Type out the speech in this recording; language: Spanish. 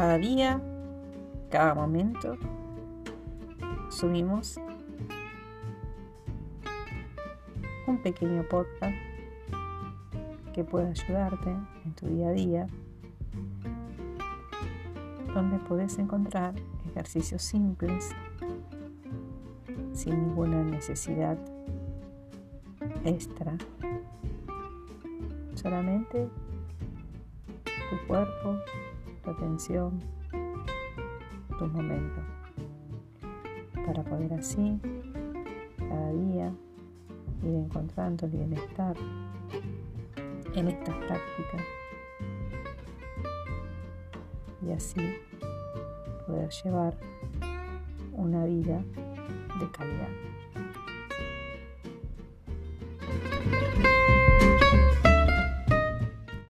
Cada día, cada momento, subimos un pequeño podcast que pueda ayudarte en tu día a día, donde puedes encontrar ejercicios simples sin ninguna necesidad extra. Solamente tu cuerpo, tu atención, tu momento. Para poder así, cada día, ir encontrando el bienestar en estas prácticas y así poder llevar una vida de calidad.